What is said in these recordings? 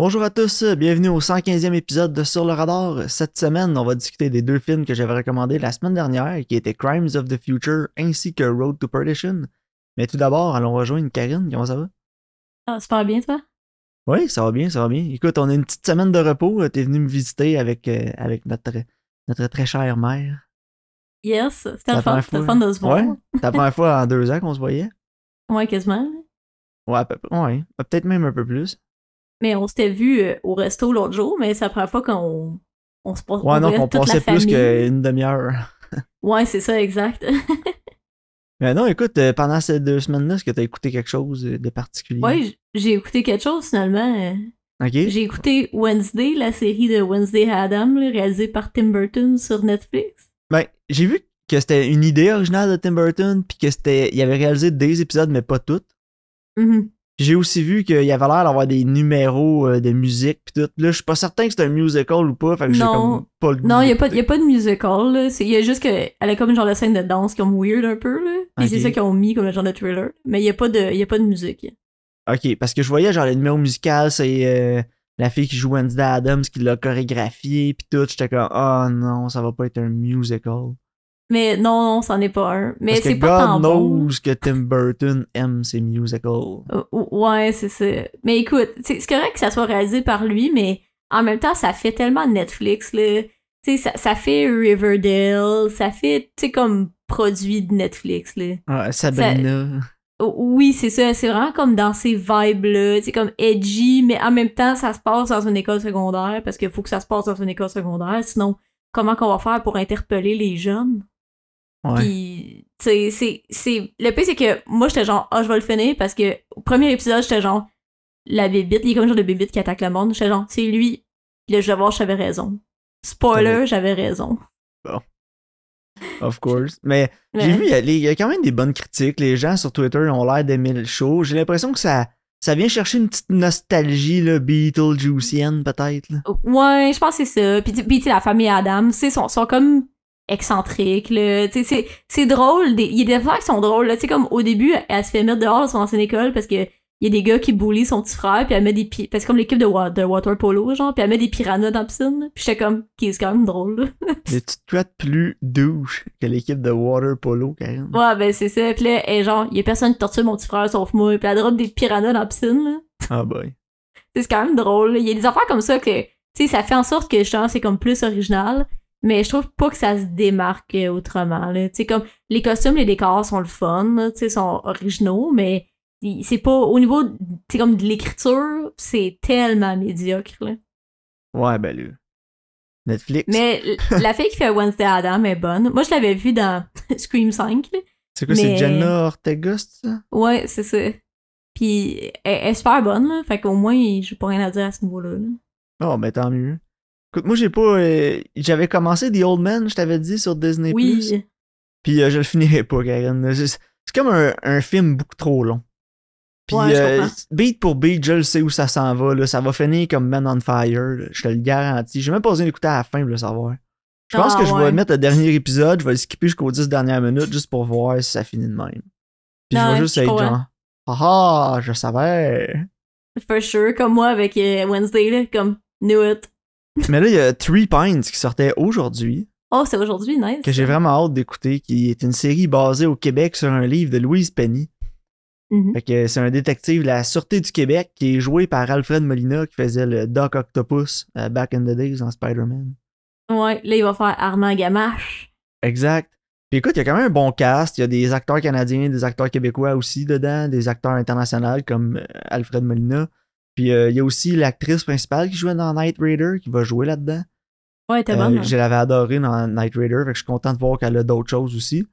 Bonjour à tous, bienvenue au 115e épisode de Sur le radar. Cette semaine, on va discuter des deux films que j'avais recommandés la semaine dernière, qui étaient Crimes of the Future ainsi que Road to Perdition. Mais tout d'abord, allons rejoindre Karine, comment ça va? Ah, super bien, toi? Oui, ça va bien, ça va bien. Écoute, on a une petite semaine de repos, t'es venu me visiter avec, euh, avec notre, notre très chère mère. Yes, c'était le fun, c'était fun de se voir. Ouais, c'est la première fois en deux ans qu'on se voyait. Ouais, quasiment. Ouais, peu- ouais, peut-être même un peu plus. Mais on s'était vu euh, au resto l'autre jour, mais c'est la première fois qu'on on se passe. Ouais, non, qu'on passait plus qu'une demi-heure. Ouais, c'est ça, exact. Mais non, écoute, euh, pendant ces deux semaines-là, est-ce que t'as écouté quelque chose euh, de particulier? ouais, j- j'ai écouté quelque chose finalement. euh, Ok. J'ai écouté Wednesday, la série de Wednesday Adam, réalisée par Tim Burton sur Netflix. Ben, j'ai vu que c'était une idée originale de Tim Burton, puis que c'était, il avait réalisé des épisodes, mais pas toutes. Mhm. Puis j'ai aussi vu qu'il y avait l'air d'avoir des numéros euh, de musique, puis tout. Là, je suis pas certain que c'est un musical ou pas, fait que j'ai comme pas le goût. Non, il n'y a, pas- d'écouter. y a pas de musical. là. C'est- Il y a juste que elle a comme genre de scène de danse comme weird un peu. Là. C'est ça qu'ils ont mis comme le genre de thriller. Mais il n'y a, pas de- y a pas de musique. Ok, parce que je voyais genre le numéro musical, c'est euh, la fille qui joue Wednesday Adams qui l'a chorégraphié, puis tout. J'étais comme, oh non, ça va pas être un musical. Mais non, non, c'en est pas un. Mais c'est pas tant God bon. knows que Tim Burton aime ses musicals. Euh, Ouais, c'est ça. Mais écoute, c'est correct que ça soit réalisé par lui, mais en même temps, ça fait tellement Netflix, là. Tu sais, ça, ça fait Riverdale, ça fait, tu sais, comme produit de Netflix, là. Ah, Sabrina. Oh, Oui, c'est ça. C'est vraiment comme dans ces vibes-là. C'est comme edgy, mais en même temps, ça se passe dans une école secondaire parce qu'il faut que ça se passe dans une école secondaire. Sinon, comment qu'on va faire pour interpeller les jeunes? Ouais. Puis, tu sais, c'est, c'est. Le pire, c'est que moi, j'étais genre, ah, je vais le finir parce que au premier épisode, j'étais genre, la bébite, il y a comme genre de bébite qui attaque le monde. J'étais genre, c'est lui. Puis là, je vais voir, j'avais raison. Spoiler, j'avais raison. Of course. Mais j'ai vu, il y, a, y quand même des bonnes critiques. Les gens sur Twitter ont l'air d'aimer le show. J'ai l'impression que ça, ça vient chercher une petite nostalgie, là, Beetlejuicienne, peut-être. là. Ouais, je pense que c'est ça. Puis, tu- puis la famille Adam, c'est sont, sont comme excentriques, là. Tu c'est, c'est drôle. des- Il y a des affaires qui sont drôles, là. Tu sais, comme au début, elle se fait mettre dehors de son ancienne école parce que il y a des gars qui bullient son petit frère, puis elle met des pi- parce que comme l'équipe de, wa- de water polo, genre, puis elle met des piranhas dans la piscine. Puis j'étais comme, qui c'est quand même drôle, là? Des petites couettes plus douches que l'équipe de Water Polo, Karen. Ouais, ben c'est ça. Puis là, est genre, il y a personne qui torture mon petit frère sauf moi. Puis elle drop des piranhas dans la piscine, là. Ah boy. c'est quand même drôle. Il y a des affaires comme ça que, tu sais, ça fait en sorte que justement c'est comme plus original, mais je trouve pas que ça se démarque autrement. là. Tu sais, comme les costumes, les décors sont le fun, tu sais, sont originaux, mais c'est pas au niveau, comme de l'écriture, c'est tellement médiocre. Là. Ouais, ben là. Netflix. Mais la fille qui fait Wednesday Adam est bonne. Moi, je l'avais vue dans Scream 5. là. C'est quoi, c'est mais- Jenna Ortega, ça? Ouais, c'est ça. Puis elle, elle est super bonne, là. Fait qu'au moins, j'ai pas rien à dire à ce niveau-là. là. Oh, ben tant mieux. Écoute, moi, j'ai pas. euh, J'avais commencé The Old Man, je t'avais dit, sur Disney. Oui. Puis euh, je le finirai pas, Karen. C'est comme un, un film beaucoup trop long. Puis Ouais, euh, beat pour beat, je le sais où ça s'en va. Là. Ça va finir comme Man on Fire. là. Je te le garantis. J'ai même pas besoin d'écouter à la fin pour le savoir. Je pense Ah, que je vais mettre le dernier épisode, je vais le skipper jusqu'aux 10 dernières minutes juste pour voir si ça finit de même. Puis je vais juste être genre Ah ah, je savais. For sure, comme moi avec euh, Wednesday, là, comme knew it. Mais là, il y a Three Pines qui sortait aujourd'hui. Oh, c'est aujourd'hui, nice. que j'ai vraiment hâte d'écouter, qui est une série basée au Québec sur un livre de Louise Penny. Mhm. Fait que c'est un détective de la Sûreté du Québec qui est joué par Alfred Molina qui faisait le Doc Octopus euh, back in the days dans Spider-Man. Ouais, là, il va faire Armand Gamache. Exact. Puis écoute, il y a quand même un bon cast. Il y a des acteurs canadiens, des acteurs québécois aussi dedans, des acteurs internationaux comme euh, Alfred Molina. Puis euh, il y a aussi l'actrice principale qui jouait dans Night Raider qui va jouer là-dedans. Ouais, t'es Euh, bonne. hein. je l'avais adoré dans Night Raider, fait que je suis content de voir qu'elle a d'autres choses aussi.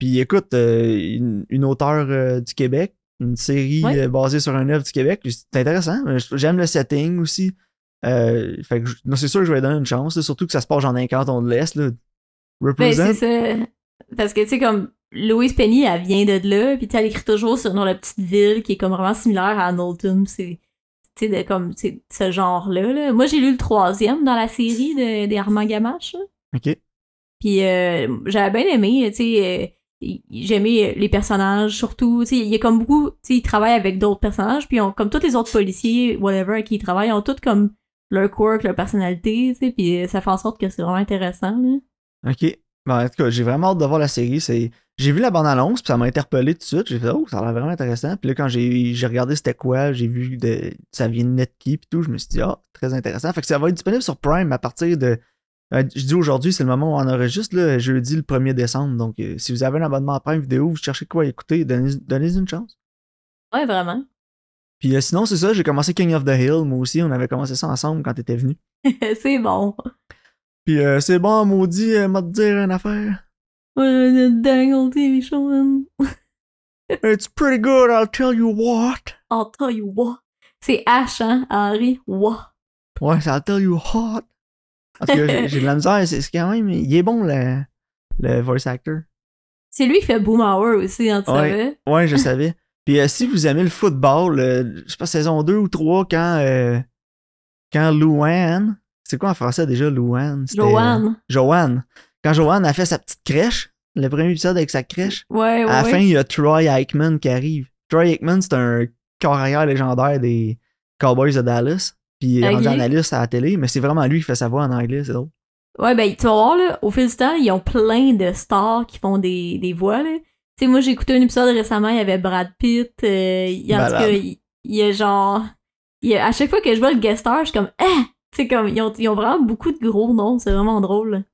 Puis écoute, euh, une, une auteure euh, du Québec, une série Ouais. euh, basée sur un œuvre du Québec, c'est intéressant. Euh, J'aime le setting aussi. Euh, fait que c'est sûr que je vais donner une chance, là, surtout que ça se passe dans un canton de l'Est. Ben, Represent. c'est ça. Parce que, tu sais, comme Louise Penny, elle vient de là, puis elle écrit toujours sur dans la petite ville qui est comme vraiment similaire à Knowlton. C'est, tu sais, de- comme, ce genre-là. là. Moi, j'ai lu le troisième dans la série de, des Armand Gamache. Ok. Puis euh, j'avais bien aimé, tu sais, euh, j'aimais les personnages, surtout, tu sais, il y a comme beaucoup, tu sais, ils travaillent avec d'autres personnages, puis ont, comme tous les autres policiers, whatever, qui ils travaillent, ont tous comme leur quirk, leur personnalité, tu sais, puis ça fait en sorte que c'est vraiment intéressant, là. Ok. Bon, en tout cas, j'ai vraiment hâte de voir la série. C'est... J'ai vu la bande-annonce, puis ça m'a interpellé tout de suite. J'ai fait, oh, ça a l'air vraiment intéressant. Puis là, quand j'ai, j'ai regardé c'était quoi, j'ai vu de... ça vient de Netkeep et tout, je me suis dit, ah, très intéressant. Fait que ça va être disponible sur Prime à partir de. euh, je dis aujourd'hui, c'est le moment où on enregistre, là, jeudi le 1er décembre. Donc, euh, si vous avez un abonnement à Prime Vidéo, vous cherchez quoi écouter, donnez, donnez une chance. Ouais, vraiment. Puis euh, sinon, c'est ça, j'ai commencé King of the Hill, moi aussi. On avait commencé ça ensemble quand t'étais venu. c'est bon. Puis euh, c'est bon, maudit, euh, m'a te dire une affaire. Ouais, le Dangle TV show, man. It's pretty good, I'll tell you what. I'll tell you what. C'est H, hein, Henry. What? Ouais, c'est I'll tell you what. Parce que j'ai- j'ai de la misère, c'est quand même. Il est bon, le, le voice actor. C'est lui qui fait Boom Hour aussi, hein, tu Ouais. savais? Ouais, je savais. Puis euh, si vous aimez le football, euh, je sais pas, saison 2 ou 3, quand, euh, quand Louane. C'est quoi en français déjà, Louane? Euh, Joanne. Joanne. Quand Joanne a fait sa petite crèche, le premier épisode avec sa crèche, Ouais, ouais. à la fin, il y a Troy Aikman qui arrive. Troy Aikman, c'est un corps arrière légendaire des Cowboys de Dallas. Puis il est rendu analyste à la télé, mais c'est vraiment lui qui fait sa voix en anglais, c'est drôle. Ouais, ben, tu vas voir, là, au fil du temps, ils ont plein de stars qui font des, des voix, là. Tu sais, moi, j'ai écouté un épisode récemment, il y avait Brad Pitt, euh, il y a, en tout cas, il il y a genre... il y a- à chaque fois que je vois le guest star, je suis comme, ah! Sais, comme, ils ont, ils ont vraiment beaucoup de gros noms, c'est vraiment drôle.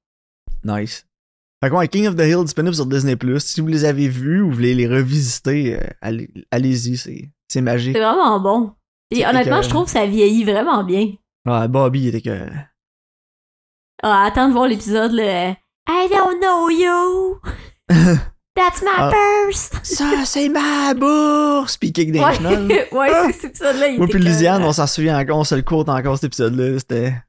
Nice. Fait que ouais, King of the Hill disponible sur Disney+. Si vous les avez vus ou vous voulez les revisiter, euh, allez- allez-y, c'est, c'est magique. C'est vraiment bon. Et C'est honnêtement, je trouve que ça vieillit vraiment bien. Ouais, Bobby il était que... Ah, attends de voir l'épisode, le I don't know you! That's my Ah. purse! Ça, c'est ma bourse! Puis kick des Ouais, ouais c'est cet épisode-là, il Moi puis Lisiane, écœurant. on s'en souvient encore, on se le court encore cet épisode-là. C'était.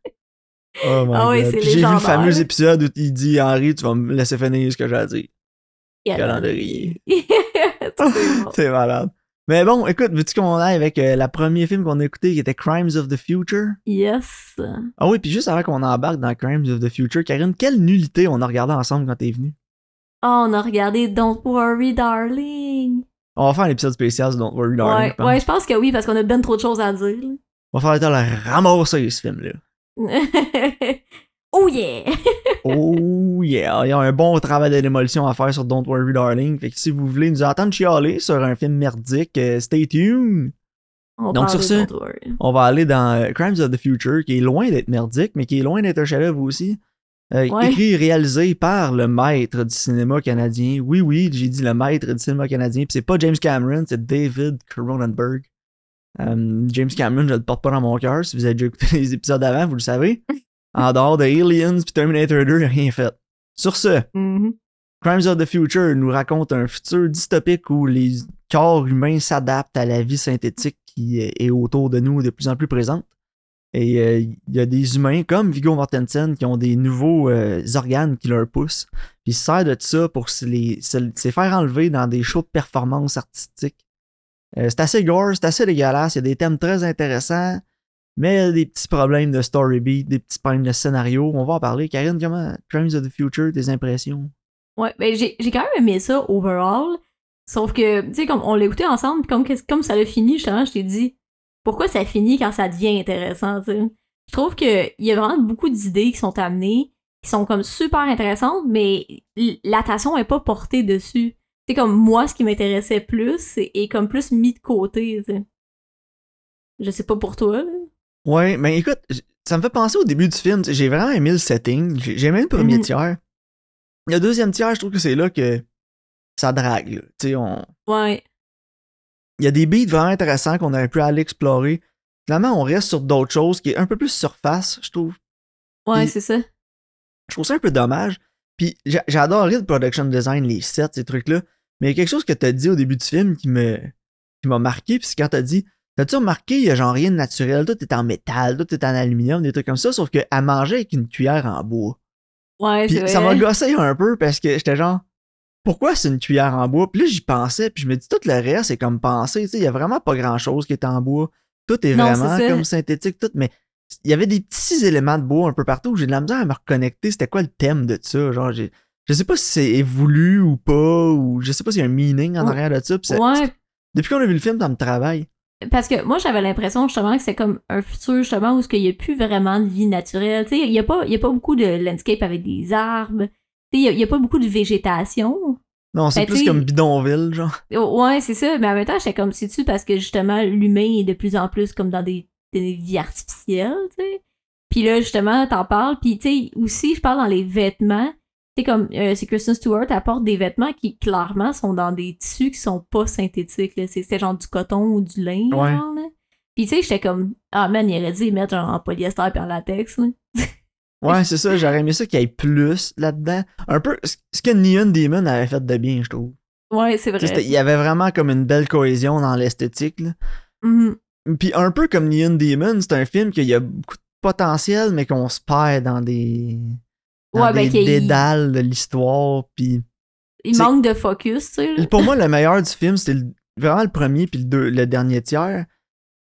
Oh my Ah oui, god. j'ai vu le fameux épisode où il dit Henri, tu vas me laisser finir ce que j'ai à dire. Calendrier. C'est malade. Mais bon, écoute, veux-tu qu'on aille avec euh, la premier film qu'on a écouté qui était Crimes of the Future? Yes. Ah oui, puis juste avant qu'on embarque dans Crimes of the Future, Karine, quelle nullité on a regardé ensemble quand t'es venu? Oh, on a regardé Don't Worry Darling. On va faire un épisode spécial sur Don't Worry Darling. ouais, je pense. ouais, je pense que oui, parce qu'on a ben trop de choses à dire. On va faire le temps de ramasser, ce film-là. là. oh yeah! Oh yeah, il y a un bon travail de démolition à faire sur Don't Worry Darling. Fait que si vous voulez nous entendre chialer sur un film merdique, euh, stay tuned. On Donc, sur de ce. On va aller dans euh, Crimes of the Future, qui est loin d'être merdique, mais qui est loin d'être un chef-d'œuvre aussi. Euh, Ouais. Écrit et réalisé par le maître du cinéma canadien. Oui, oui, j'ai dit le maître du cinéma canadien. Puis c'est pas James Cameron, c'est David Cronenberg. Euh, James Cameron, je le porte pas dans mon cœur. Si vous avez déjà écouté les épisodes avant, vous le savez. En dehors de Aliens puis Terminator 2, il a rien fait. Sur ce, Mhm. Crimes of the Future nous raconte un futur dystopique où les corps humains s'adaptent à la vie synthétique qui est autour de nous de plus en plus présente. Et euh, il y a des humains comme Viggo Mortensen qui ont des nouveaux euh, organes qui leur poussent. Puis ils se servent de ça pour se les, faire enlever dans des shows de performance artistique. Euh, c'est assez gore, c'est assez dégueulasse. Il y a des thèmes très intéressants, mais il y a des petits problèmes de story beat, des petits problèmes de scénario. On va en parler. Karine, comment Crimes of the Future, tes impressions? Ouais, ben j'ai j'ai quand même aimé ça overall. Sauf que, tu sais, comme on l'a écouté ensemble, comme, comme ça l'a fini, justement, je t'ai dit, pourquoi ça finit quand ça devient intéressant, tu sais? Je trouve qu'il y a vraiment beaucoup d'idées qui sont amenées, qui sont comme super intéressantes, mais l'attention est pas portée dessus. C'est comme moi, ce qui m'intéressait plus, est comme plus mis de côté, tu sais. Je sais pas pour toi, là. Ouais, mais écoute, ça me fait penser au début du film. J'ai vraiment aimé le setting. J'ai aimé le premier Mhm. tiers. Le deuxième tiers, je trouve que c'est là que ça drague. là. On... Ouais. Il y a des beats vraiment intéressants qu'on aurait pu aller explorer. Finalement, on reste sur d'autres choses qui est un peu plus surface, je trouve. Ouais, c'est ça. Je trouve ça un peu dommage. Puis j'a- j'ai adoré le production design, les sets, ces trucs-là. Mais il y a quelque chose que t'as dit au début du film qui me qui m'a marqué. Puis c'est quand t'as dit T'as-tu remarqué, il y a genre rien de naturel, tout est en métal, tout est en aluminium, des trucs comme ça, sauf qu'elle mangeait avec une cuillère en bois. Ouais, c'est ça m'a vrai. gossé un peu parce que j'étais genre, pourquoi c'est une cuillère en bois? Puis là, j'y pensais, puis je me dis, tout le reste, c'est comme penser, tu sais, il y a vraiment pas grand-chose qui est en bois. Tout est Non, vraiment comme synthétique, tout, mais il y avait des petits éléments de bois un peu partout. J'ai de la misère à me reconnecter. C'était quoi le thème de ça? Genre, j'ai- je sais pas si c'est voulu ou pas, ou je sais pas s'il y a un meaning en arrière de ça. Ouais, Depuis qu'on a vu le film, ça me travaille. Parce que moi, j'avais l'impression justement que c'est comme un futur justement où il n'y a plus vraiment de vie naturelle. Tu sais, il n'y a, pas- il y a pas beaucoup de landscape avec des arbres. Il n'y a, pas beaucoup de végétation. Non, c'est Ben, plus comme bidonville, genre. Oh, Ouais, c'est ça. Mais en même temps, j'étais comme, c'est-tu parce que justement, l'humain est de plus en plus comme dans des, des vies artificielles, tu sais. Puis là, justement, t'en parles. Puis, tu sais, aussi, je parle dans les vêtements. Tu sais, comme, euh, c'est Kristen Stewart apporte des vêtements qui, clairement, sont dans des tissus qui sont pas synthétiques. C'est genre du coton ou du lin, Ouais. genre, là. Puis, tu sais, j'étais comme, ah, man, il aurait dû les mettre genre, en polyester puis en latex, là. Ouais, c'est ça, j'aurais aimé ça qu'il y ait plus là-dedans. Un peu ce que Neon Demon avait fait de bien, je trouve. Ouais, c'est vrai. Il y avait vraiment comme une belle cohésion dans l'esthétique. là. Mhm. Puis un peu comme Neon Demon, c'est un film qu'il y a beaucoup de potentiel, mais qu'on se perd dans des, dans Ouais, ben, des dédales de l'histoire. Puis Il manque de focus, tu sais, là. pour moi, le meilleur du film, c'était le- vraiment le premier puis le, deux- le dernier tiers.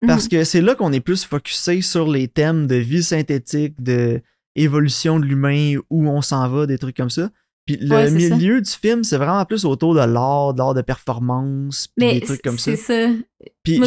Parce Mhm. que c'est là qu'on est plus focusé sur les thèmes de vie synthétique, de évolution de l'humain, où on s'en va, des trucs comme ça. Puis le Ouais, c'est ça. milieu du film, c'est vraiment plus autour de l'art, de l'art de performance, puis Mais des trucs comme ça. c'est ça. Puis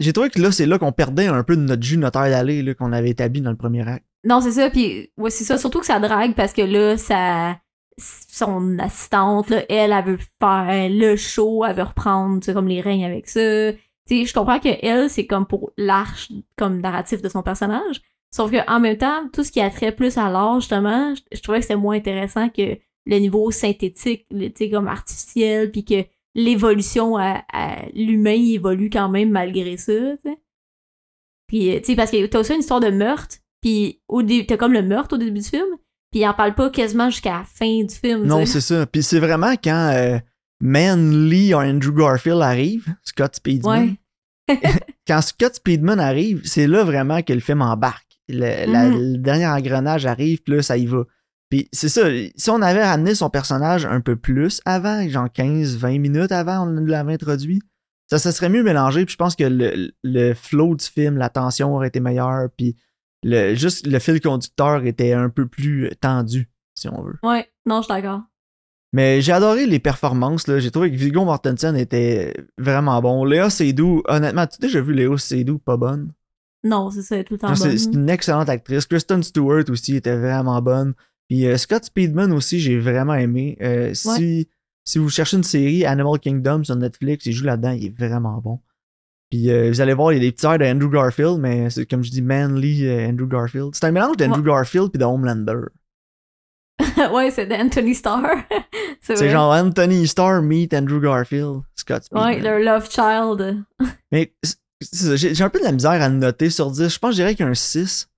j'ai trouvé que là, c'est là qu'on perdait un peu de notre jus, notre air d'aller là, qu'on avait établi dans le premier acte. Non, c'est ça, puis ouais, c'est ça. Surtout que ça drague parce que là, ça, son assistante, là, elle, elle veut faire le show, elle veut reprendre, comme les règnes avec ça. Tu sais, je comprends que elle, c'est comme pour l'arche, comme narratif de son personnage. Sauf que en même temps, tout ce qui a trait plus à l'art, justement, je, je trouvais que c'était moins intéressant que le niveau synthétique, le- tu sais, comme artificiel, puis que l'évolution à, à l'humain évolue quand même malgré ça, tu sais. Puis, euh, tu sais, parce que t'as aussi une histoire de meurtre, puis au dé- t'as comme le meurtre au début du film, puis il en parle pas quasiment jusqu'à la fin du film. Non, c'est ça. Puis c'est vraiment quand euh, Manly ou Andrew Garfield arrive, Scott Speedman. Ouais. quand Scott Speedman arrive, c'est là vraiment que le film embarque. Le, la- Mhm. le dernier engrenage arrive, puis là, ça y va. Puis c'est ça, si on avait ramené son personnage un peu plus avant, genre 15-20 minutes avant, on l'avait introduit, ça se serait mieux mélangé, puis je pense que le, le flow du film, la tension aurait été meilleure, puis le, juste le fil conducteur était un peu plus tendu, si on veut. Ouais, non, je suis d'accord. Mais j'ai adoré les performances. là. J'ai trouvé que Viggo Mortensen était vraiment bon. Léa Seydoux, honnêtement, tu as déjà vu Léa Seydoux pas bonne? Non, c'est ça, elle est tout le temps C'est bonne. c'est une excellente actrice. Kristen Stewart aussi était vraiment bonne. Puis euh, Scott Speedman aussi, j'ai vraiment aimé. Euh, si, si vous cherchez une série, Animal Kingdom sur Netflix, il joue là-dedans, il est vraiment bon. Puis euh, vous allez voir, il y a des petits airs d'Andrew Garfield, mais c'est comme je dis, Manly euh, Andrew Garfield. C'est un mélange d'Andrew Garfield puis de Homelander. ouais, c'est d'Anthony Starr. c'est genre Anthony Starr meet Andrew Garfield, Scott Speedman. Ouais, leur love child. Mais j'ai un peu de la misère à noter sur 10. Je pense que je dirais qu'un 6.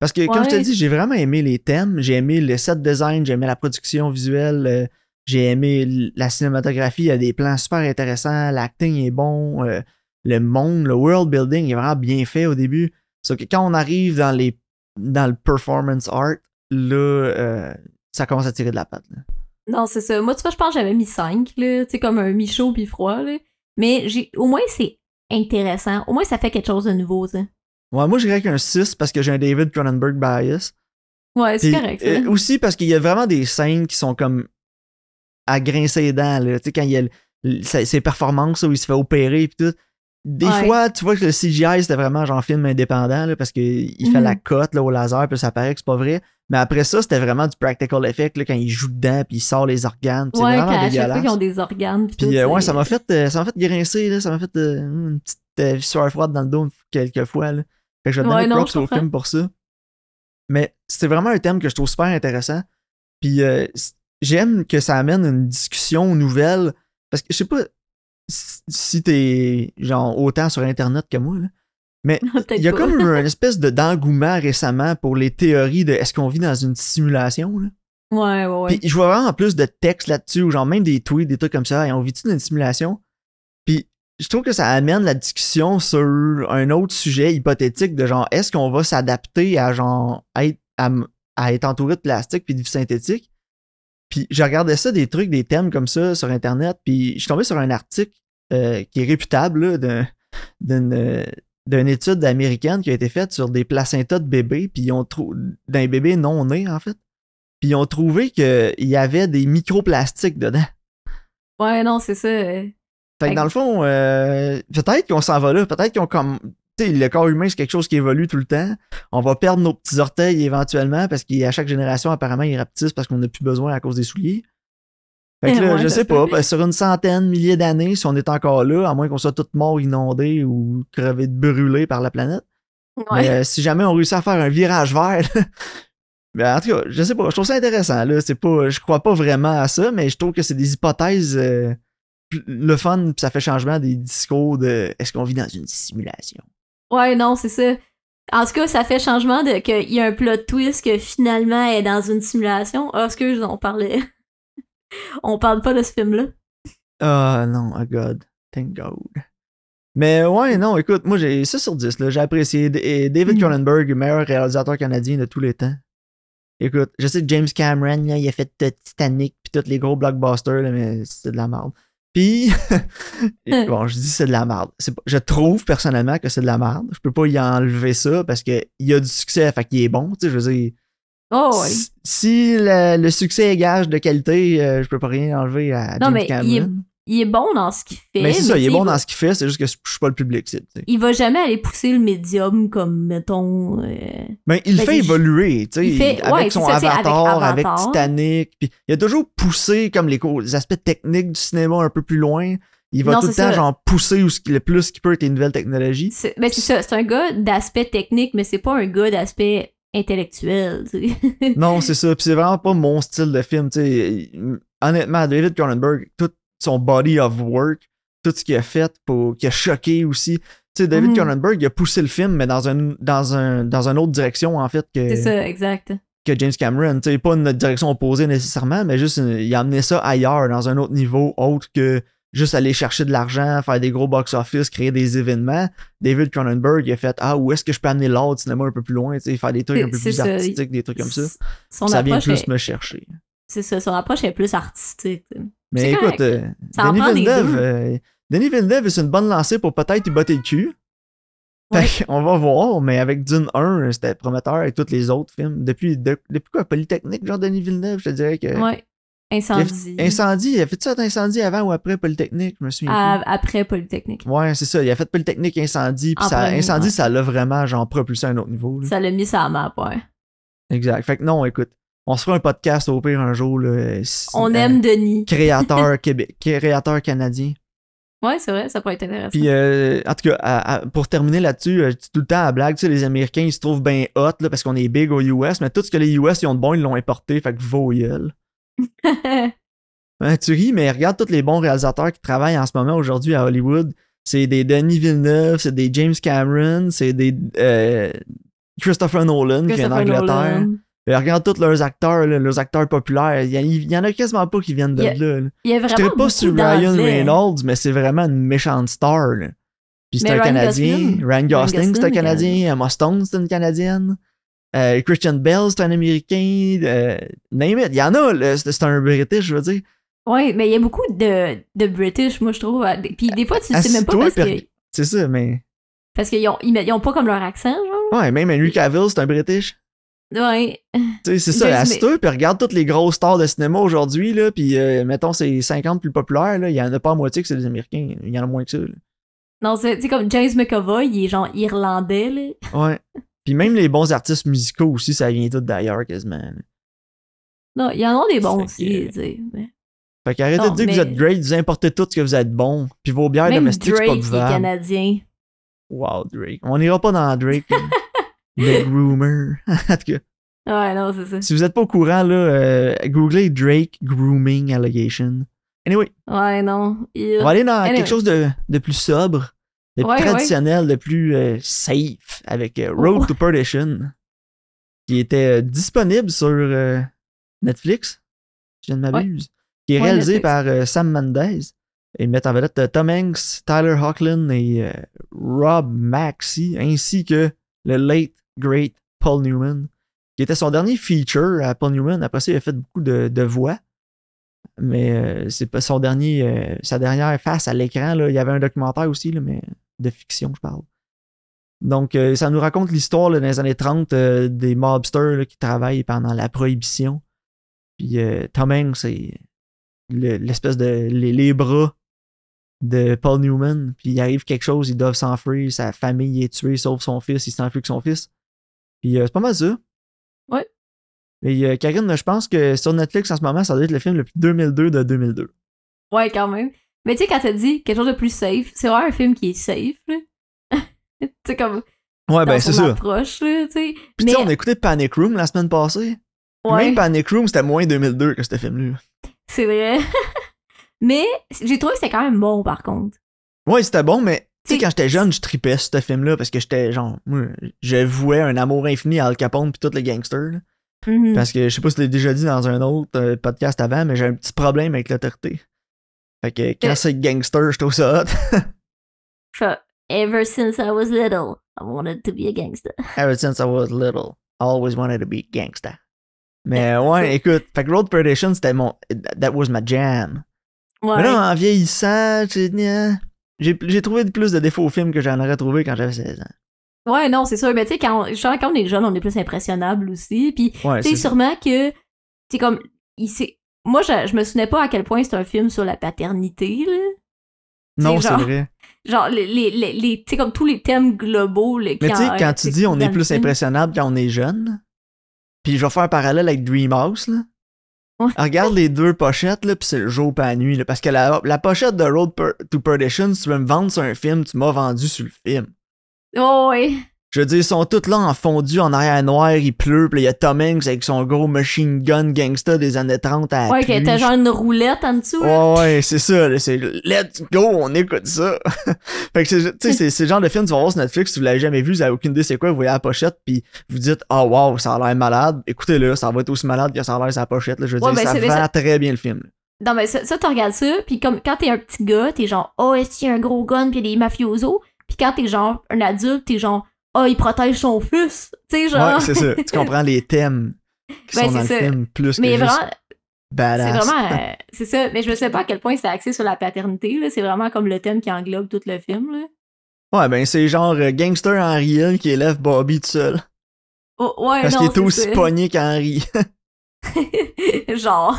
Parce que, comme je te dis, j'ai vraiment aimé les thèmes. J'ai aimé le set design, j'ai aimé la production visuelle, euh, j'ai aimé la cinématographie. Il y a des plans super intéressants, l'acting est bon, euh, le monde, le world building est vraiment bien fait au début. Sauf que quand on arrive dans, les, dans le performance art, là, euh, ça commence à tirer de la patte. là. Non, c'est ça. Moi, tu vois, je pense que j'avais mis 5, là. Tu sais, comme un mi-chaud puis froid, là. Mais j'ai, au moins, c'est intéressant. Au moins, ça fait quelque chose de nouveau, sais. Ouais, moi, je dirais qu'un 6 parce que j'ai un David Cronenberg bias. Ouais, c'est correct, ça. euh, aussi parce qu'il y a vraiment des scènes qui sont comme à grincer les dents. Là. Tu sais, quand il y a ses performances où il se fait opérer et tout. Des Ouais. fois, tu vois que le CGI, c'était vraiment genre film indépendant là, parce qu'il fait Mhm. la cote là, au laser, puis ça paraît que c'est pas vrai. Mais après ça, c'était vraiment du practical effect là, quand il joue dedans, puis il sort les organes. puis ouais, c'est quand fois dégueulasse. ont des organes puis euh, ouais, ça m'a fait, euh, ça m'a fait grincer, là, ça m'a fait euh, une petite sueur froide dans le dos quelques fois. Là. Fait que je vais Ouais, donner non, props au film pour ça. Mais c'est vraiment un thème que je trouve super intéressant. Puis euh, j'aime que ça amène une discussion nouvelle. Parce que je sais pas si- t'es genre autant sur Internet que moi, là. Mais il y a pas. comme une espèce de d'engouement récemment pour les théories de est-ce qu'on vit dans une simulation, là? Ouais, ouais, ouais. Puis je vois vraiment plus de textes là-dessus, ou genre même des tweets, des trucs comme ça. Hey, on vit-tu dans une simulation? Puis je trouve que ça amène la discussion sur un autre sujet hypothétique de genre est-ce qu'on va s'adapter à genre être, à, à être entouré de plastique puis de vie synthétique? Puis je regardais ça, des trucs, des thèmes comme ça sur Internet, puis je suis tombé sur un article euh, qui est réputable d'une euh, d'une étude américaine qui a été faite sur des placentas de bébés, puis ils ont trouvé d'un bébé non né en fait. puis ils ont trouvé qu'il y avait des microplastiques dedans. Ouais, non, c'est ça. Fait que dans le fond, euh, peut-être qu'on s'en va là, peut-être qu'ils ont comme. Le corps humain, c'est quelque chose qui évolue tout le temps. On va perdre nos petits orteils éventuellement parce qu'à chaque génération, apparemment, ils rapetissent parce qu'on n'a plus besoin à cause des souliers. Fait que là, Ouais, je sais pas, que sur une centaine, milliers d'années, si on est encore là, à moins qu'on soit tous morts, inondés ou crevés de brûlés par la planète. Ouais. Mais euh, si jamais on réussit à faire un virage vert, là, ben, en tout cas, je sais pas, je trouve ça intéressant. Là. C'est pas, je crois pas vraiment à ça, mais je trouve que c'est des hypothèses euh, le fun, puis ça fait changement des discours de est-ce qu'on vit dans une simulation? Ouais, non, c'est ça. En tout cas, ça fait changement de qu'il y a un plot twist que finalement elle est dans une simulation. Ah, excuse, on parlait. on parle pas de ce film-là. Ah non, oh God. Thank God. Mais ouais, non, écoute, moi j'ai 6 sur 10, là. J'ai apprécié. Et David Mm. Cronenberg, meilleur réalisateur canadien de tous les temps. Écoute, je sais que James Cameron, là, il a fait Titanic puis tous les gros blockbusters, là, mais c'est de la merde. Puis, bon, je dis c'est de la merde. Pas- Je trouve personnellement que c'est de la merde. Je peux pas y enlever ça parce que il a du succès, fait qu'il est bon, tu sais, je veux dire. Oh. Si, si le, le succès est gage de qualité, euh, je peux pas rien enlever à Non, James mais Cameron. il est Il est bon dans ce qu'il fait. mais c'est ça, il est bon va- dans ce qu'il fait, c'est juste que je suis pas le public cible. Il va jamais aller pousser le médium comme, mettons. euh, Ben, il Ben, fait il- évoluer, tu sais, il fait- avec ouais, son ça, avec avatar, avec. Titanic, puis il a toujours poussé comme les, aspects techniques du cinéma un peu plus loin. Il va Non, tout le temps ça. genre pousser où le plus qu'il peut avec les nouvelles technologies. C'est ben, c'est ça, c'est un gars d'aspect technique, mais c'est pas un gars d'aspect intellectuel. Non, c'est ça. Puis c'est vraiment pas mon style de film. sais. Honnêtement, David Cronenberg, tout son body of work, tout ce qu'il a fait, pour, qui a choqué aussi. Tu sais, David Mhm. Cronenberg, il a poussé le film, mais dans, un, dans, un, dans une autre direction, en fait, que, c'est ça, exact. que James Cameron. Tu sais, pas une direction opposée nécessairement, mais juste, il a amené ça ailleurs, dans un autre niveau, autre que juste aller chercher de l'argent, faire des gros box-office, créer des événements. David Cronenberg, il a fait Ah, où est-ce que je peux amener l'art du cinéma un peu plus loin, tu sais, faire des trucs un peu plus ça. artistiques, des trucs comme ça. Son ça vient plus est- me chercher. C'est ça, son approche est plus artistique. Mais écoute, euh, Denis Villeneuve, euh, Denis Villeneuve, c'est une bonne lancée pour peut-être y botter le cul. Ouais. Fait qu'on va voir, mais avec Dune 1, c'était prometteur avec tous les autres films. Depuis, de- depuis quoi, Polytechnique, genre Denis Villeneuve, je te dirais que. Ouais. Il a Incendie. Incendie, il a fait ça incendie avant ou après Polytechnique, je me souviens. À- après Polytechnique. Ouais, c'est ça. Il a fait Polytechnique, Incendie, puis ça, premier, Incendie, ouais. ça l'a vraiment genre propulsé à un autre niveau. là. Ça l'a mis la map, ouais. Exact. Fait que non, écoute, on se fera un podcast au pire un jour. Là, On euh, aime Denis. Créateur Québec, créateur canadien. Ouais, c'est vrai, ça pourrait être intéressant. Puis, euh, en tout cas, à- à- pour terminer là-dessus, euh, je dis tout le temps à la blague, tu sais, les Américains, ils se trouvent bien hot là, parce qu'on est big aux US, mais tout ce que les US ils ont de bon, ils l'ont importé, fait que vos. Hein, tu ris, mais regarde tous les bons réalisateurs qui travaillent en ce moment aujourd'hui à Hollywood. C'est des Denis Villeneuve, c'est des James Cameron, c'est des euh, Christopher Nolan qui vient Christopher d'Angleterre. Nolan. Et Regarde tous leurs acteurs, là, leurs acteurs populaires. Il y, a- il y en a quasiment pas qui viennent de Il y a- là. Il y a vraiment pas sur Ryan. Reynolds, mais c'est vraiment une méchante star. là. Puis c'est un Ryan Canadien. Gosling. Ryan Gosling, c'est un Canadien. Emma Stone, c'est une Canadienne. Euh, Christian Bell, c'est un Américain. Euh, name it. Il y en a, c'est un British, je veux dire. Ouais, mais il y a beaucoup de, de British, moi, je trouve. Puis des fois, tu sais même pas parce que C'est ça, mais. parce qu'ils ont, ils ont pas comme leur accent, genre. Ouais, même Henry Cavill, c'est un British. Ouais. Tu sais, c'est ça. James- Assis-toi, puis regarde toutes les grosses stars de cinéma aujourd'hui, là. Puis, euh, mettons, c'est 50 plus populaires, là. Il y en a pas à moitié que c'est des Américains. Il y en a moins que ça, là. Non, c'est comme James McAvoy, il est genre irlandais, là. Ouais. Puis même les bons artistes musicaux aussi, ça vient tout d'ailleurs quasiment. là. Non, il y en a des bons aussi, que- mais- Fait qu'arrêtez de dire que vous êtes great, vous importez tout ce que vous êtes bon. Puis vos bières Même domestiques, c'est pas Drake, est canadien. Wow, Drake. On n'ira pas dans Drake. Le groomer. en tout cas, Ouais, non, c'est ça. si vous êtes pas au courant, là, euh, googlez Drake grooming allegation. Anyway, Ouais, non. Il- on va aller dans Anyway. quelque chose de, de plus sobre, de plus ouais. traditionnel, de plus euh, safe avec euh, Road Oh. to Perdition, qui était euh, disponible sur Netflix, si je ne m'abuse, qui est réalisé par Sam Mendes et met en vedette Tom Hanks, Tyler Hoechlin et Rob Maxey, ainsi que le late great Paul Newman, qui était son dernier feature à Paul Newman. Après ça, il a fait beaucoup de, de voix. Mais euh, c'est pas son dernier, euh, sa dernière face à l'écran. Il y avait un documentaire aussi, mais de fiction, je parle. Donc, euh, ça nous raconte l'histoire dans les années 30 euh, des mobsters qui travaillent pendant la prohibition. Puis Tom Hanks, c'est le- l'espèce de. Les, les bras de Paul Newman. Puis il arrive quelque chose, ils doivent s'enfuir, sa famille est tuée, sauf son fils, il s'enfuit avec son fils. Puis euh, c'est pas mal ça. Ouais. Et euh, Karine, je pense que sur Netflix en ce moment, ça doit être le film le plus 2002 de 2002. Ouais, quand même. Mais tu sais, quand t'as dit quelque chose de plus safe, c'est vraiment un film qui est safe, là. tu sais, comme. Ouais, ben c'est ça. approche, là, tu sais. Puis tu Mais, sais, on a écouté Panic Room la semaine passée. Ouais, Même Panic Room, c'était moins 2002 que ce film-là. c'est vrai. Mais j'ai trouvé que c'était quand même bon, par contre. Ouais, c'était bon, mais tu sais, quand j'étais jeune, je tripais ce film-là parce que j'étais genre, je vouais un amour infini à Al Capone puis tous les gangsters. là. Mhm. Parce que je sais pas si je l'ai déjà dit dans un autre euh, podcast avant, mais j'ai un petit problème avec l'autorité. Fait que quand Euh. c'est gangster, je trouve ça hot. Ever since I was little, I wanted to be a gangster. Ever since I was little, I always wanted to be gangster. Mais ouais, écoute, fait que Road Perdition, c'était mon. That was my jam. Ouais. Mais là, en vieillissant, j'ai j'ai j'ai trouvé plus de défauts au film que j'en aurais trouvé quand j'avais 16 ans. Ouais, non, c'est sûr. Mais tu sais, quand, quand on est jeune, on est plus impressionnable aussi. Puis, Ouais, tu sais, ça. sûrement que, c'est comme, il moi, je, je me souvenais pas à quel point c'est un film sur la paternité, là. Non, c'est vrai. Genre, les, les, les, les- tu sais, comme tous les thèmes globaux, là, Mais tu sais, quand tu c'est dis on est plus impressionnable quand on est jeune, puis je vais faire un parallèle avec Dreamhouse, là. Ouais. Regarde les deux pochettes, là, puis c'est le jour pas la nuit, là, parce que la, la pochette de Road Per- to Perdition, si tu veux me vendre sur un film, tu m'as vendu sur le film. Oh, ouais. Je veux dire, ils sont tous là en fondu, en arrière noir, il pleut, puis là, il y a Tom Hanks avec son gros machine gun gangsta des années 30 à Ouais, que t'as genre une roulette en dessous, là. Ouais, ouais, c'est ça, c'est let's go, on écoute ça. fait que c'est, tu sais, c'est, le genre de film, tu vas voir sur Netflix, si vous l'avez jamais vu, vous avez aucune idée c'est quoi, vous voyez la pochette, puis vous dites, oh wow, ça a l'air malade, écoutez-le, ça va être aussi malade que ça a l'air sa pochette, là, je veux Ouais, dire, ben, ça c'est- vend ça- très bien le film. là. Non, mais ça, ça tu regardes ça, puis comme quand t'es un petit gars, t'es genre, oh, est-ce qu'il y a un gros gun, puis des mafiosos. Puis quand t'es genre un adulte, t'es genre, oh, il protège son fils. Tu sais, genre. Ouais, c'est ça, tu comprends les thèmes qui Ben, sont dans le c'est ça. film, plus mais que juste vraiment, c'est badass. vraiment. euh, c'est ça. Mais je ne sais pas à quel point c'est axé sur la paternité. C'est vraiment comme le thème qui englobe tout le film, là. Ouais, ben c'est genre euh, Gangster Henry Hill qui élève Bobby tout seul, Oh, ouais, parce qu'il est c'est aussi ça. pogné qu'Henry. genre.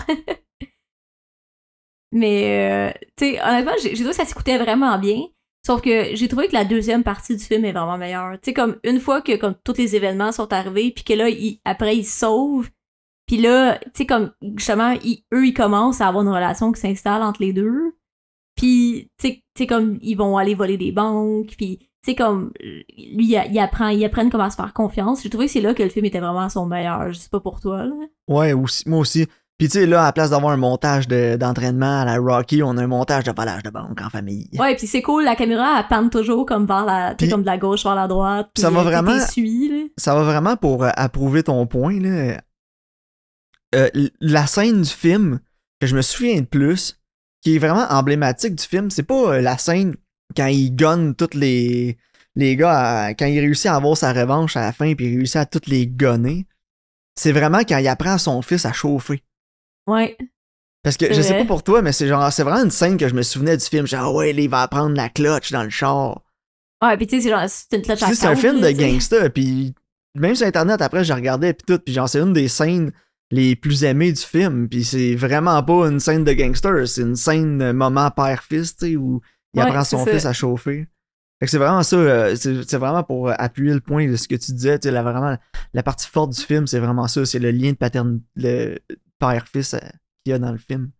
Mais, euh, tu sais, honnêtement, j'ai trouvé que ça s'écoutait vraiment bien. Sauf que j'ai trouvé que la deuxième partie du film est vraiment meilleure. Tu sais, comme une fois que comme tous les événements sont arrivés, puis que là, après, ils sauvent. Puis là, tu sais, comme justement, eux, ils commencent à avoir une relation qui s'installe entre les deux. Puis, tu sais- comme ils vont aller voler des banques. Puis, tu sais, comme lui, il, apprend, ils apprennent comment se faire confiance. J'ai trouvé que c'est là que le film était vraiment son meilleur. Je sais pas pour toi, là. Ouais, aussi, moi aussi. Puis tu sais, là, à la place d'avoir un montage de- d'entraînement à la Rocky, on a un montage de volage de banque en famille. Ouais, puis c'est cool, la caméra, elle panne toujours comme vers la, tu sais, Puis- comme de la gauche vers la droite. ça puis, va euh, vraiment- là. Ça va vraiment pour euh, approuver ton point, là. Euh, la scène du film que je me souviens de plus, qui est vraiment emblématique du film, c'est pas euh, la scène quand il gonne tous les, les gars, quand il réussit à avoir sa revanche à la fin, puis il réussit à tous les gonner. C'est vraiment quand il apprend à son fils à chauffer. Ouais. Parce que je sais vrai. pas pour toi, mais c'est genre c'est vraiment une scène que je me souvenais du film. Genre, ouais, il va apprendre la clutch dans le char. Ouais, puis tu sais, c'est genre, c'est une clutch à c'est un film de gangsta, puis même sur internet après je regardais puis tout, puis genre c'est une des scènes les plus aimées du film, puis c'est vraiment pas une scène de gangster, c'est une scène moment père-fils, tu sais, où il Ouais, apprend son fils à chauffer. Fait que c'est vraiment ça, euh, c'est vraiment pour euh, appuyer le point de ce que tu disais, tu sais, la, vraiment, la partie forte du film, c'est vraiment ça, c'est le lien de paternité, le père-fils euh, qu'il y a dans le film.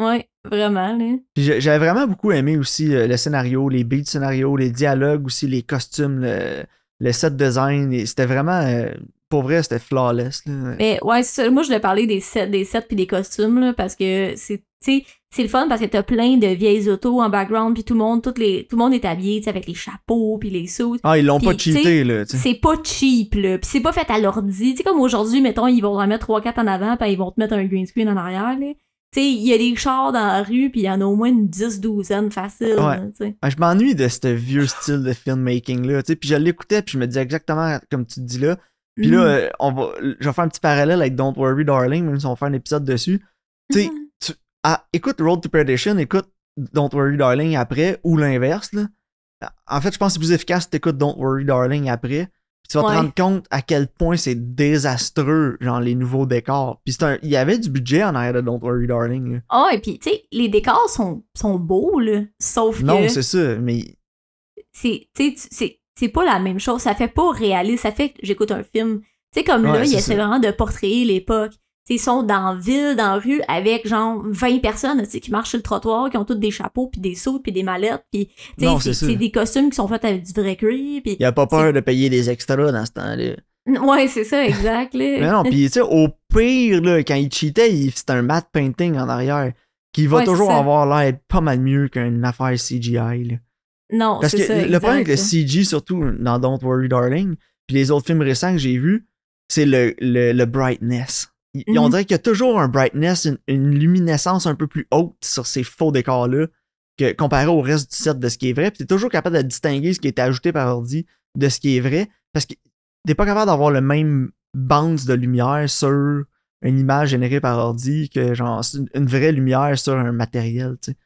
Ouais, vraiment, là. J'avais vraiment beaucoup aimé aussi euh, le scénario, les beats du scénario, les dialogues aussi, les costumes, le, le set design. et C'était vraiment, euh, pour vrai, c'était flawless. Là. Mais ouais, c'est ça. moi, je voulais parler des sets, des sets puis des costumes, là, parce que c'est, sais, c'est le fun parce que t'as plein de vieilles autos en background, puis tout le monde, toutes les, tout le monde est habillé, avec les chapeaux puis les suits. Ah, ils l'ont pas cheaté, là. C'est pas cheap, là. Puis c'est pas fait à l'ordi. Tu sais, comme aujourd'hui, mettons, ils vont en mettre 3-4 en avant, puis ils vont te mettre un green screen en arrière, là. Tu sais, il y a des chars dans la rue, puis il y en a au moins une 10-12 facile, Ouais. là. Ah, je m'ennuie de ce vieux style de filmmaking-là. tu sais. Puis je l'écoutais, puis je me disais exactement comme tu te dis là. Puis là, Mhm. euh, on va, je vais faire un petit parallèle avec Don't Worry Darling, même si on faire un épisode dessus. tu sais, Mhm. Ah, écoute Road to Perdition, écoute Don't Worry Darling après, ou l'inverse. là. En fait, je pense que c'est plus efficace si t'écoutes Don't Worry Darling après. Puis tu vas Ouais. te rendre compte à quel point c'est désastreux, genre les nouveaux décors. Puis c'est un, il y avait du budget en arrière de Don't Worry Darling. Ah, et puis, tu sais, les décors sont, sont beaux, là. Sauf Non, que c'est ça, mais c'est, tu sais, tu- c'est, c'est pas la même chose. Ça fait pas réaliste. Ça fait que j'écoute un film. Tu sais, comme Ouais, là, il essaie vraiment de portrayer l'époque. Ils sont dans la ville, dans la rue, avec genre 20 personnes, qui marchent sur le trottoir, qui ont toutes des chapeaux, puis des sauts, puis des mallettes, puis c'est, des costumes qui sont faits avec du vrai cuir, puis... il a pas peur de payer des extras dans ce temps-là. Ouais, c'est ça, exact, là. Mais non, puis tu sais, au pire, là, quand il cheatait, il- c'était un matte painting en arrière qui va Ouais, toujours avoir l'air pas mal mieux qu'une affaire CGI. là. Non, Parce que ça, le problème avec le. CG, surtout dans Don't Worry Darling, puis les autres films récents que j'ai vus, c'est le, le, le brightness. Il-. On dirait qu'il y a toujours un brightness, une, une luminescence un peu plus haute sur ces faux décors-là, que comparé au reste du set de ce qui est vrai. Puis t'es toujours capable de distinguer ce qui est ajouté par ordi de ce qui est vrai, parce que t'es pas capable d'avoir le même bounce de lumière sur une image générée par ordi que genre une- vraie lumière sur un matériel, tu sais.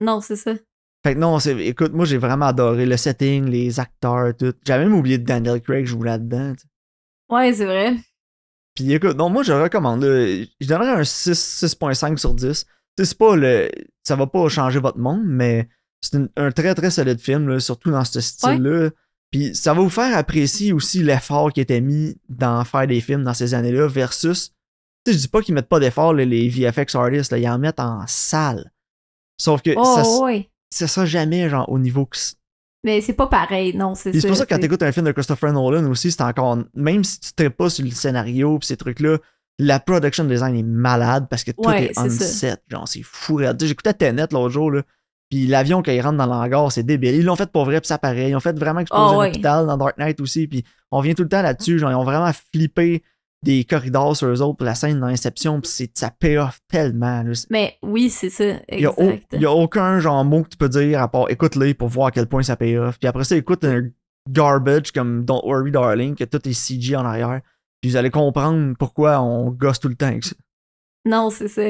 Non, c'est ça. Fait que non, écoute, moi j'ai vraiment adoré le setting, les acteurs, tout. J'avais même oublié de Daniel Craig jouer là-dedans. tu sais. Ouais, c'est vrai. Puis écoute, non, moi je recommande. là. Je donnerais un 6, 6.5 sur 10. Tu sais, c'est pas le. Ça va pas changer votre monde, mais c'est un très très solide film, là, surtout dans ce style-là. Puis ça va vous faire apprécier aussi l'effort qui était mis dans faire des films dans ces années-là versus. Tu sais, je dis pas qu'ils mettent pas d'effort, les VFX artists, là, ils en mettent en salle. Sauf que Oh, ça, ouais. ça sera jamais genre au niveau que Mais c'est pas pareil, non, c'est ça. c'est pour ça que quand t'écoutes un film de Christopher Nolan aussi, c'est encore. Même si tu ne pas sur le scénario pis ces trucs-là, la production design est malade parce que tout Ouais, est on ça. set. Genre, c'est fou. J'écoutais Tenet l'autre jour, là. Puis l'avion, quand il rentre dans l'hangar, c'est débile. Ils l'ont fait pour vrai, puis ça pareil. Ils ont fait vraiment exploser un ouais. hôpital dans Dark Knight aussi. Puis on vient tout le temps là-dessus. Genre, ils ont vraiment flippé des corridors sur eux autres pour la scène dans Inception. Puis ça paye off tellement. là. Mais oui, c'est ça, Il y, a au- exact. il y a aucun genre mot que tu peux dire à part écoute-les pour voir à quel point ça paye off. Puis après ça, écoute un garbage comme Don't Worry Darling, que tout est CG en arrière. Puis vous allez comprendre pourquoi on gosse tout le temps avec ça. Non, c'est ça.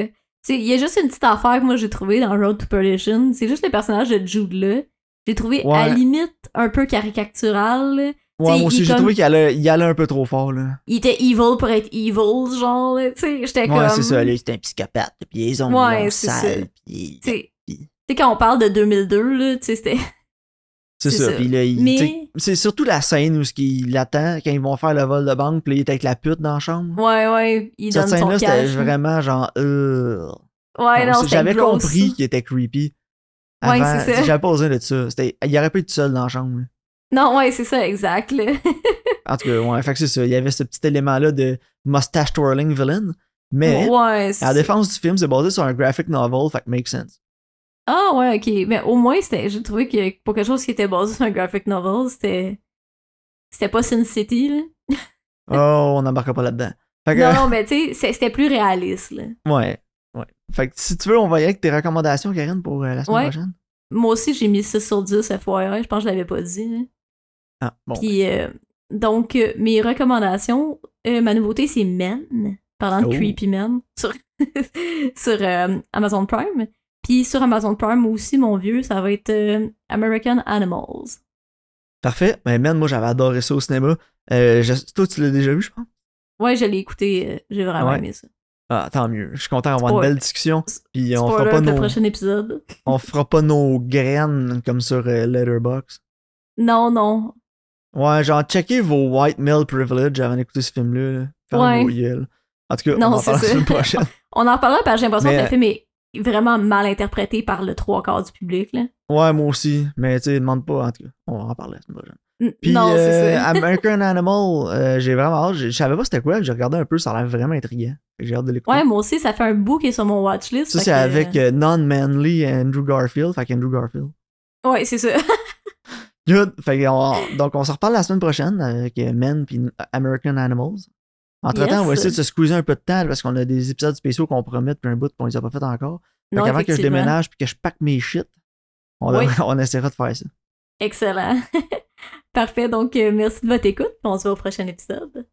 Il y a juste une petite affaire que moi j'ai trouvée dans Road to Perdition. C'est juste le personnage de Jude là. J'ai trouvé à la limite un peu caricatural. Là. Ouais, T'sais, moi aussi, il j'ai comme- trouvé qu'il allait, il allait un peu trop fort, là. Il était evil pour être evil, genre. là, Tu sais, j'étais comme. Ouais, c'est ça, lui, c'est un psychopathe. Puis les ongles Ouais, ça. puis- Tu sais, quand on parle de 2002, là, tu sais, c'était. C'est ça. ça. Puis là, il- Mais- c'est surtout la scène où ce qu'il attend quand ils vont faire le vol de banque, puis là, il est avec la pute dans la chambre. Ouais, ouais, il Cette scène-là, c'était vraiment genre. euh, Ouais, Non, non, c'était J'avais compris qu'il était creepy. Ouais, c'est ça. J'avais pas besoin de ça. C'était- Il aurait pas été tout seul dans la chambre. Non, ouais, c'est ça, exact, là. En tout cas, ouais, fait que c'est ça. Il y avait ce petit élément-là de mustache twirling villain. Mais, ouais, à la défense du film, c'est basé sur un graphic novel, fait que make sense. Ah ouais, ok. Mais au moins, c'était, j'ai trouvé que pour quelque chose qui était basé sur un graphic novel, c'était. C'était pas Sin City, là. Oh, on n'embarquera pas là-dedans. Que, Non, non, mais tu sais, c'était plus réaliste, là. ouais, ouais. Fait que si tu veux, on va y aller avec tes recommandations, Karine, pour euh, la semaine Ouais. prochaine. Moi aussi, j'ai mis 6 sur 10 FYI. Je pense que je l'avais pas dit. là. Ah, bon. Puis, euh, donc, euh, mes recommandations, euh, ma nouveauté, c'est Men, parlant de Oh. Creepy Men, sur, sur Amazon Prime. Puis sur Amazon Prime aussi, mon vieux, ça va être American Animals. Parfait. Mais man, moi, j'avais adoré ça au cinéma. Je- Toi, tu l'as déjà vu, je pense? Ouais, je l'ai écouté, j'ai vraiment Ouais. aimé ça. Ah, tant mieux. Je suis content d'avoir une belle discussion. Puis on fera, pas nos, prochain épisode. on fera pas nos graines comme sur Letterboxd. Non, non. Ouais, genre, checkez vos white male privilege avant d'écouter ce film-là. là. Fermez Ouais. vos gueules. En tout cas, Non, on en c'est parle la ça. semaine prochaine. On en reparlera parce que j'ai l'impression Mais- que le film est vraiment mal interprété par le trois quarts du public. Là. Ouais, moi aussi. Mais tu sais, demande pas. En tout cas, on va en parler la semaine prochaine. Puis, non, c'est euh, ça. American Animal, euh, j'ai vraiment hâte. Je je savais pas c'était quoi. J'ai regardé un peu. Ça a l'air vraiment intriguant. J'ai hâte de l'écouter. Ouais, moi aussi, ça fait un bout qui est sur mon watchlist. ça, c'est que- avec euh, Non-Manly Andrew Garfield. Fait qu'Andrew Garfield. Ouais, c'est ça. Good. Fait donc, on se reparle la semaine prochaine avec euh, Men puis American Animals. Entre-temps, Yes. on va essayer de se squeezer un peu de temps parce qu'on a des épisodes spéciaux qu'on promet depuis un bout qu'on les a pas fait encore. Fait non, qu'avant que je déménage puis que je pack mes shit, on, Oui. on essaiera de faire ça. Excellent. Parfait. Donc, euh, merci de votre écoute. On se voit au prochain épisode.